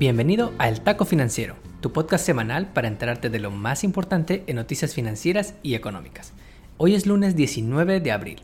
Bienvenido a El Taco Financiero, tu podcast semanal para enterarte de lo más importante en noticias financieras y económicas. Hoy es lunes 19 de abril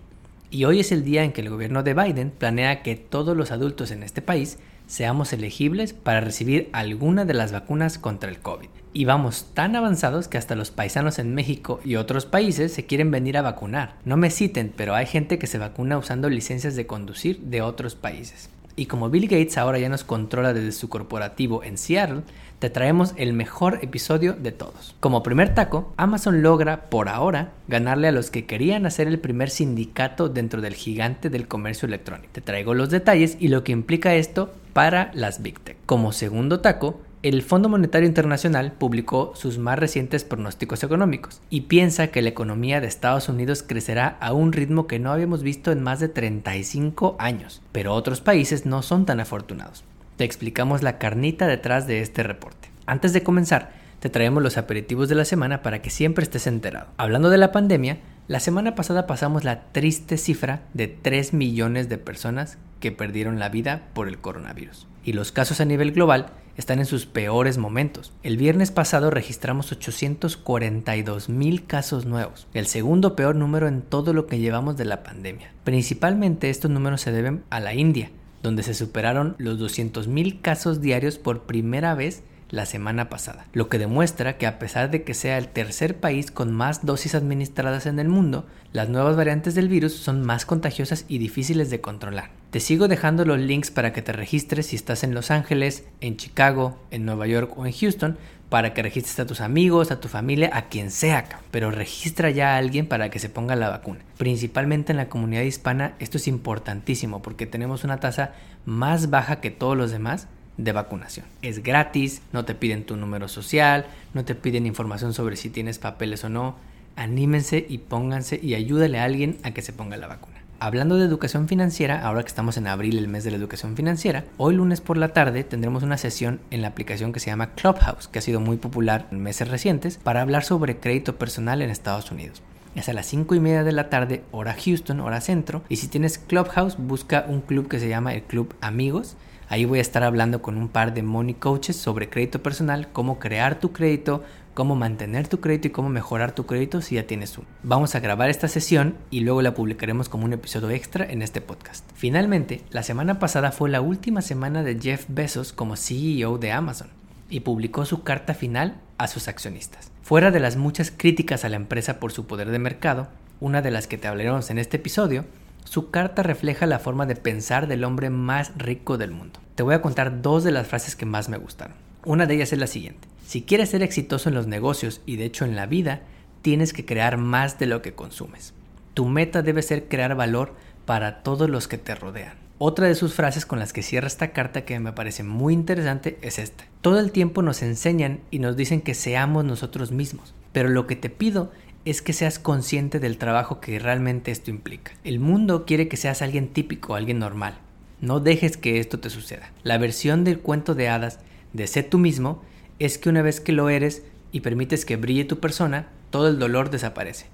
y hoy es el día en que el gobierno de Biden planea que todos los adultos en este país seamos elegibles para recibir alguna de las vacunas contra el COVID. Y vamos tan avanzados que hasta los paisanos en México y otros países se quieren venir a vacunar. No me citen, pero hay gente que se vacuna usando licencias de conducir de otros países. Y como Bill Gates ahora ya nos controla desde su corporativo en Seattle, te traemos el mejor episodio de todos. Como primer taco, Amazon logra, por ahora, ganarle a los que querían hacer el primer sindicato dentro del gigante del comercio electrónico. Te traigo los detalles y lo que implica esto para las Big Tech. Como segundo taco, el Fondo Monetario Internacional publicó sus más recientes pronósticos económicos y piensa que la economía de Estados Unidos crecerá a un ritmo que no habíamos visto en más de 35 años, pero otros países no son tan afortunados. Te explicamos la carnita detrás de este reporte. Antes de comenzar, te traemos los aperitivos de la semana para que siempre estés enterado. Hablando de la pandemia, la semana pasada pasamos la triste cifra de 3 millones de personas que perdieron la vida por el coronavirus. Y los casos a nivel global están en sus peores momentos. El viernes pasado registramos 842 mil casos nuevos, el segundo peor número en todo lo que llevamos de la pandemia. Principalmente estos números se deben a la India, donde se superaron los 200 mil casos diarios por primera vez la semana pasada, lo que demuestra que a pesar de que sea el tercer país con más dosis administradas en el mundo, las nuevas variantes del virus son más contagiosas y difíciles de controlar. Te sigo dejando los links para que te registres si estás en Los Ángeles, en Chicago, en Nueva York o en Houston, para que registres a tus amigos, a tu familia, a quien sea, pero registra ya a alguien para que se ponga la vacuna. Principalmente en la comunidad hispana esto es importantísimo porque tenemos una tasa más baja que todos los demás de vacunación. Es gratis, no te piden tu número social, no te piden información sobre si tienes papeles o no. Anímense y pónganse y ayúdale a alguien a que se ponga la vacuna. Hablando de educación financiera, ahora que estamos en abril, el mes de la educación financiera, hoy lunes por la tarde tendremos una sesión en la aplicación que se llama Clubhouse, que ha sido muy popular en meses recientes, para hablar sobre crédito personal en Estados Unidos. Es a las 5 y media de la tarde, hora Houston, hora centro. Y si tienes Clubhouse, busca un club que se llama el Club Amigos Ahí voy a estar hablando con un par de money coaches sobre crédito personal, cómo crear tu crédito, cómo mantener tu crédito y cómo mejorar tu crédito si ya tienes uno. Vamos a grabar esta sesión y luego la publicaremos como un episodio extra en este podcast. Finalmente, la semana pasada fue la última semana de Jeff Bezos como CEO de Amazon y publicó su carta final a sus accionistas. Fuera de las muchas críticas a la empresa por su poder de mercado, una de las que te hablaremos en este episodio, su carta refleja la forma de pensar del hombre más rico del mundo. Te voy a contar dos de las frases que más me gustaron. Una de ellas es la siguiente. Si quieres ser exitoso en los negocios y de hecho en la vida, tienes que crear más de lo que consumes. Tu meta debe ser crear valor para todos los que te rodean. Otra de sus frases con las que cierra esta carta que me parece muy interesante es esta. Todo el tiempo nos enseñan y nos dicen que seamos nosotros mismos, pero lo que te pido es que seas consciente del trabajo que realmente esto implica. El mundo quiere que seas alguien típico, alguien normal. No dejes que esto te suceda. La versión del cuento de hadas de ser tú mismo es que una vez que lo eres y permites que brille tu persona, todo el dolor desaparece.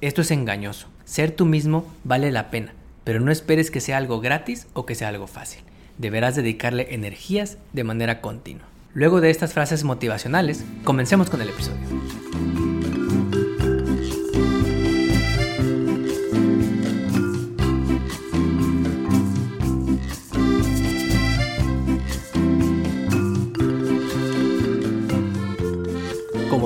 Esto es engañoso. Ser tú mismo vale la pena, pero no esperes que sea algo gratis o que sea algo fácil. Deberás dedicarle energías de manera continua. Luego de estas frases motivacionales, comencemos con el episodio.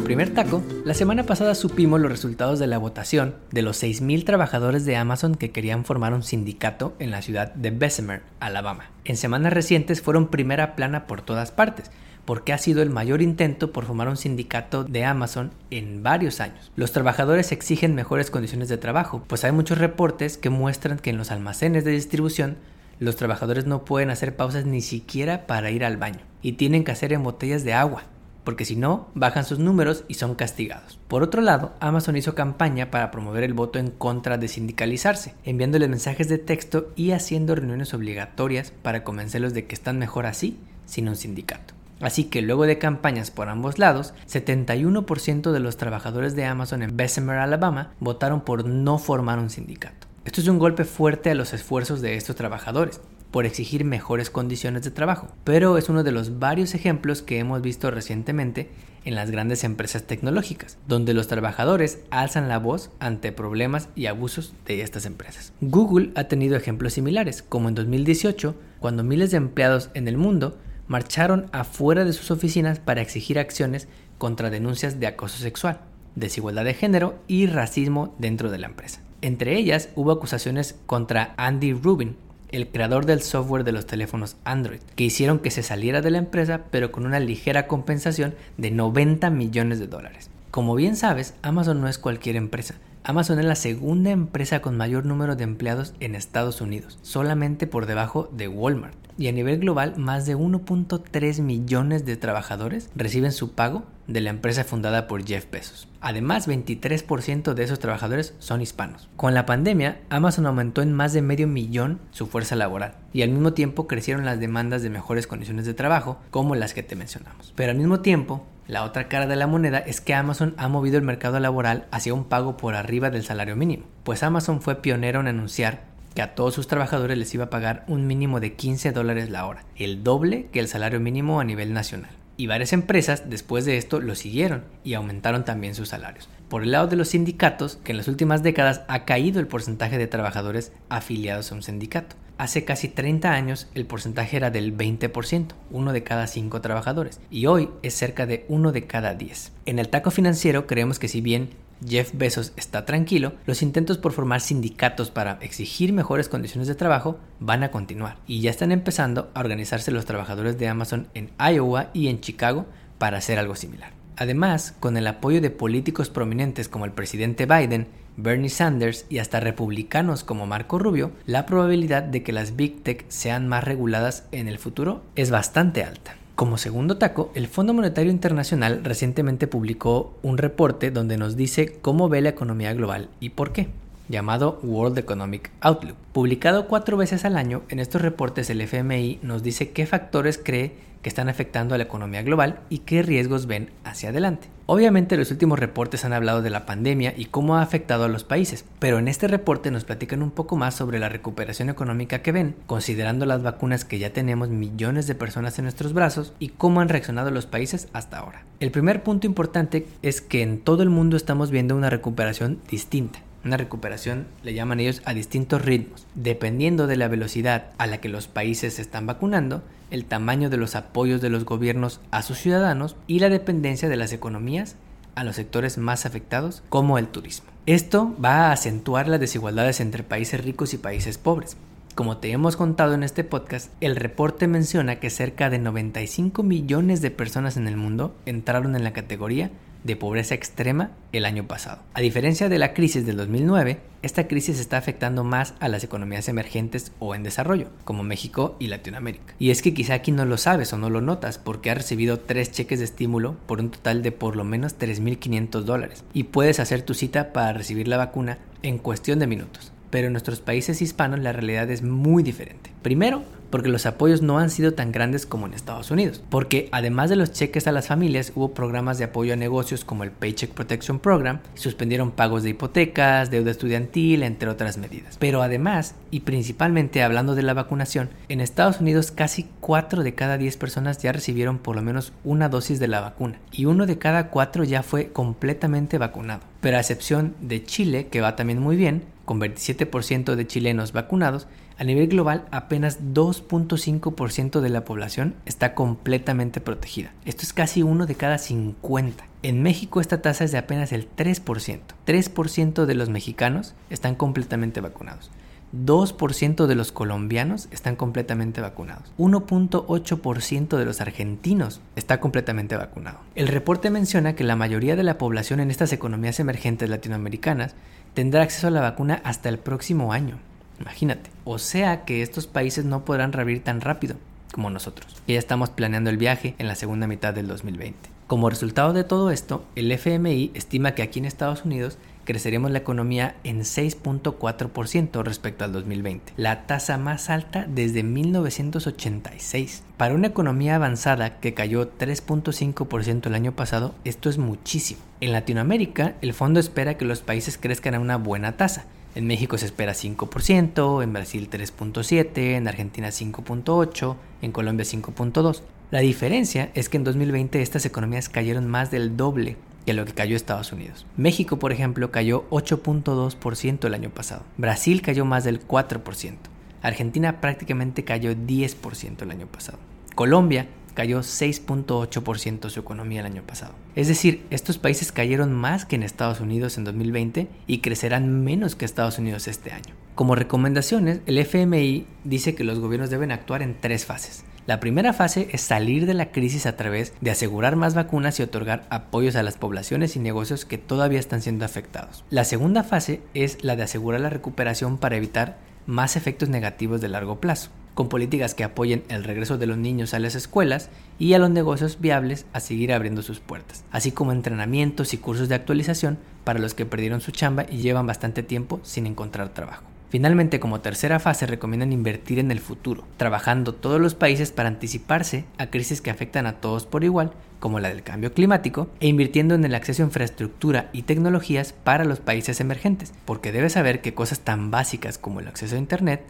Primer taco, la semana pasada supimos los resultados de la votación de los 6.000 trabajadores de Amazon que querían formar un sindicato en la ciudad de Bessemer, Alabama. En semanas recientes fueron primera plana por todas partes, porque ha sido el mayor intento por formar un sindicato de Amazon en varios años. Los trabajadores exigen mejores condiciones de trabajo, pues hay muchos reportes que muestran que en los almacenes de distribución los trabajadores no pueden hacer pausas ni siquiera para ir al baño y tienen que hacer en botellas de agua porque si no, bajan sus números y son castigados. Por otro lado, Amazon hizo campaña para promover el voto en contra de sindicalizarse, enviándoles mensajes de texto y haciendo reuniones obligatorias para convencerlos de que están mejor así, sin un sindicato. Así que luego de campañas por ambos lados, 71% de los trabajadores de Amazon en Bessemer, Alabama, votaron por no formar un sindicato. Esto es un golpe fuerte a los esfuerzos de estos trabajadores, por exigir mejores condiciones de trabajo, pero es uno de los varios ejemplos que hemos visto recientemente en las grandes empresas tecnológicas, donde los trabajadores alzan la voz ante problemas y abusos de estas empresas. Google ha tenido ejemplos similares, como en 2018, cuando miles de empleados en el mundo marcharon afuera de sus oficinas para exigir acciones contra denuncias de acoso sexual, desigualdad de género y racismo dentro de la empresa. Entre ellas hubo acusaciones contra Andy Rubin, el creador del software de los teléfonos Android, que hicieron que se saliera de la empresa pero con una ligera compensación de 90 millones de dólares. Como bien sabes, Amazon no es cualquier empresa. Amazon es la segunda empresa con mayor número de empleados en Estados Unidos, solamente por debajo de Walmart. Y a nivel global, más de 1.3 millones de trabajadores reciben su pago de la empresa fundada por Jeff Bezos. Además, 23% de esos trabajadores son hispanos. Con la pandemia, Amazon aumentó en más de medio millón su fuerza laboral y al mismo tiempo crecieron las demandas de mejores condiciones de trabajo, como las que te mencionamos. Pero al mismo tiempo, la otra cara de la moneda es que Amazon ha movido el mercado laboral hacia un pago por arriba del salario mínimo, pues Amazon fue pionero en anunciar que a todos sus trabajadores les iba a pagar un mínimo de 15 dólares la hora, el doble que el salario mínimo a nivel nacional y varias empresas después de esto lo siguieron y aumentaron también sus salarios. Por el lado de los sindicatos, que en las últimas décadas ha caído el porcentaje de trabajadores afiliados a un sindicato. Hace casi 30 años el porcentaje era del 20%, uno de cada cinco trabajadores, y hoy es cerca de uno de cada 10. En el taco financiero creemos que si bien Jeff Bezos está tranquilo, los intentos por formar sindicatos para exigir mejores condiciones de trabajo van a continuar y ya están empezando a organizarse los trabajadores de Amazon en Iowa y en Chicago para hacer algo similar. Además, con el apoyo de políticos prominentes como el presidente Biden, Bernie Sanders y hasta republicanos como Marco Rubio, la probabilidad de que las Big Tech sean más reguladas en el futuro es bastante alta. Como segundo taco, el Fondo Monetario Internacional recientemente publicó un reporte donde nos dice cómo ve la economía global y por qué, llamado World Economic Outlook. Publicado cuatro veces al año, en estos reportes el FMI nos dice qué factores cree que están afectando a la economía global y qué riesgos ven hacia adelante. Obviamente los últimos reportes han hablado de la pandemia y cómo ha afectado a los países, pero en este reporte nos platican un poco más sobre la recuperación económica que ven, considerando las vacunas que ya tenemos millones de personas en nuestros brazos y cómo han reaccionado los países hasta ahora. El primer punto importante es que en todo el mundo estamos viendo una recuperación distinta. Una recuperación le llaman ellos a distintos ritmos, dependiendo de la velocidad a la que los países se están vacunando, el tamaño de los apoyos de los gobiernos a sus ciudadanos y la dependencia de las economías a los sectores más afectados como el turismo. Esto va a acentuar las desigualdades entre países ricos y países pobres. Como te hemos contado en este podcast, el reporte menciona que cerca de 95 millones de personas en el mundo entraron en la categoría de pobreza extrema el año pasado. A diferencia de la crisis del 2009, esta crisis está afectando más a las economías emergentes o en desarrollo, como México y Latinoamérica. Y es que quizá aquí no lo sabes o no lo notas porque ha recibido tres cheques de estímulo por un total de por lo menos 3.500 dólares y puedes hacer tu cita para recibir la vacuna en cuestión de minutos. Pero en nuestros países hispanos la realidad es muy diferente. Primero, porque los apoyos no han sido tan grandes como en Estados Unidos, porque además de los cheques a las familias hubo programas de apoyo a negocios como el Paycheck Protection Program, suspendieron pagos de hipotecas, deuda estudiantil, entre otras medidas. Pero además, y principalmente hablando de la vacunación, en Estados Unidos casi 4 de cada 10 personas ya recibieron por lo menos una dosis de la vacuna y uno de cada 4 ya fue completamente vacunado. Pero a excepción de Chile, que va también muy bien, con 27% de chilenos vacunados, a nivel global apenas 2.5% de la población está completamente protegida. Esto es casi uno de cada 50. En México esta tasa es de apenas el 3%. 3% de los mexicanos están completamente vacunados. 2% de los colombianos están completamente vacunados. 1.8% de los argentinos está completamente vacunado. El reporte menciona que la mayoría de la población en estas economías emergentes latinoamericanas tendrá acceso a la vacuna hasta el próximo año. Imagínate. O sea que estos países no podrán reabrir tan rápido como nosotros. ya estamos planeando el viaje en la segunda mitad del 2020. Como resultado de todo esto, el FMI estima que aquí en Estados Unidos creceremos la economía en 6.4% respecto al 2020, la tasa más alta desde 1986. Para una economía avanzada que cayó 3.5% el año pasado, esto es muchísimo. En Latinoamérica, el fondo espera que los países crezcan a una buena tasa, En México se espera 5%, en Brasil 3.7%, en Argentina 5.8%, en Colombia 5.2%. La diferencia es que en 2020 estas economías cayeron más del doble que lo que cayó Estados Unidos. México, por ejemplo, cayó 8.2% el año pasado. Brasil cayó más del 4%. Argentina prácticamente cayó 10% el año pasado. Colombia cayó 6.8% su economía el año pasado. Es decir, estos países cayeron más que en Estados Unidos en 2020 y crecerán menos que Estados Unidos este año. Como recomendaciones, el FMI dice que los gobiernos deben actuar en tres fases. La primera fase es salir de la crisis a través de asegurar más vacunas y otorgar apoyos a las poblaciones y negocios que todavía están siendo afectados. La segunda fase es la de asegurar la recuperación para evitar más efectos negativos de largo plazo, con políticas que apoyen el regreso de los niños a las escuelas y a los negocios viables a seguir abriendo sus puertas, así como entrenamientos y cursos de actualización para los que perdieron su chamba y llevan bastante tiempo sin encontrar trabajo. Finalmente, como tercera fase, recomiendan invertir en el futuro, trabajando todos los países para anticiparse a crisis que afectan a todos por igual, como la del cambio climático, e invirtiendo en el acceso a infraestructura y tecnologías para los países emergentes, porque debes saber que cosas tan básicas como el acceso a Internet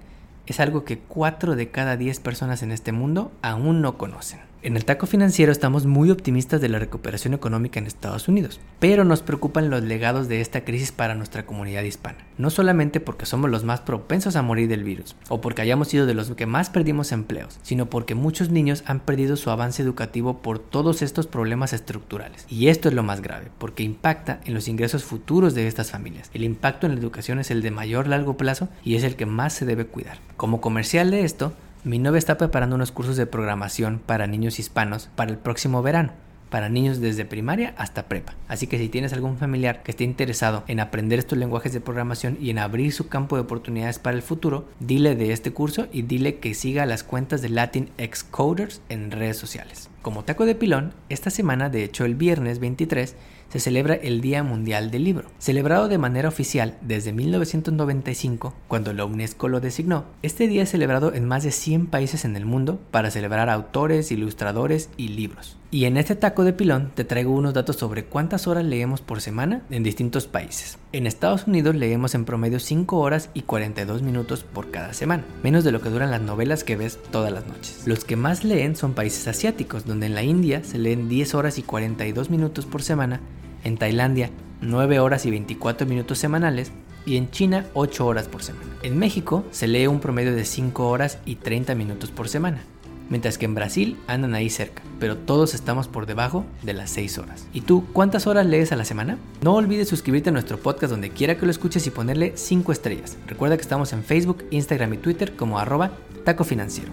es algo que 4 de cada 10 personas en este mundo aún no conocen. En el taco financiero estamos muy optimistas de la recuperación económica en Estados Unidos, pero nos preocupan los legados de esta crisis para nuestra comunidad hispana. No solamente porque somos los más propensos a morir del virus, o porque hayamos sido de los que más perdimos empleos, sino porque muchos niños han perdido su avance educativo por todos estos problemas estructurales. Y esto es lo más grave, porque impacta en los ingresos futuros de estas familias. El impacto en la educación es el de mayor largo plazo y es el que más se debe cuidar. Como comercial de esto, mi novia está preparando unos cursos de programación para niños hispanos para el próximo verano, para niños desde primaria hasta prepa. Así que si tienes algún familiar que esté interesado en aprender estos lenguajes de programación y en abrir su campo de oportunidades para el futuro, dile de este curso y dile que siga las cuentas de Latin Coders en redes sociales. Como taco de pilón, esta semana, de hecho el viernes 23, se celebra el Día Mundial del Libro. Celebrado de manera oficial desde 1995, cuando la UNESCO lo designó, este día es celebrado en más de 100 países en el mundo para celebrar autores, ilustradores y libros. Y en este taco de pilón te traigo unos datos sobre cuántas horas leemos por semana en distintos países. En Estados Unidos leemos en promedio 5 horas y 42 minutos por cada semana, menos de lo que duran las novelas que ves todas las noches. Los que más leen son países asiáticos, donde en la India se leen 10 horas y 42 minutos por semana en Tailandia 9 horas y 24 minutos semanales y en China 8 horas por semana. En México se lee un promedio de 5 horas y 30 minutos por semana, mientras que en Brasil andan ahí cerca, pero todos estamos por debajo de las 6 horas. ¿Y tú cuántas horas lees a la semana? No olvides suscribirte a nuestro podcast donde quiera que lo escuches y ponerle 5 estrellas. Recuerda que estamos en Facebook, Instagram y Twitter como arroba taco financiero.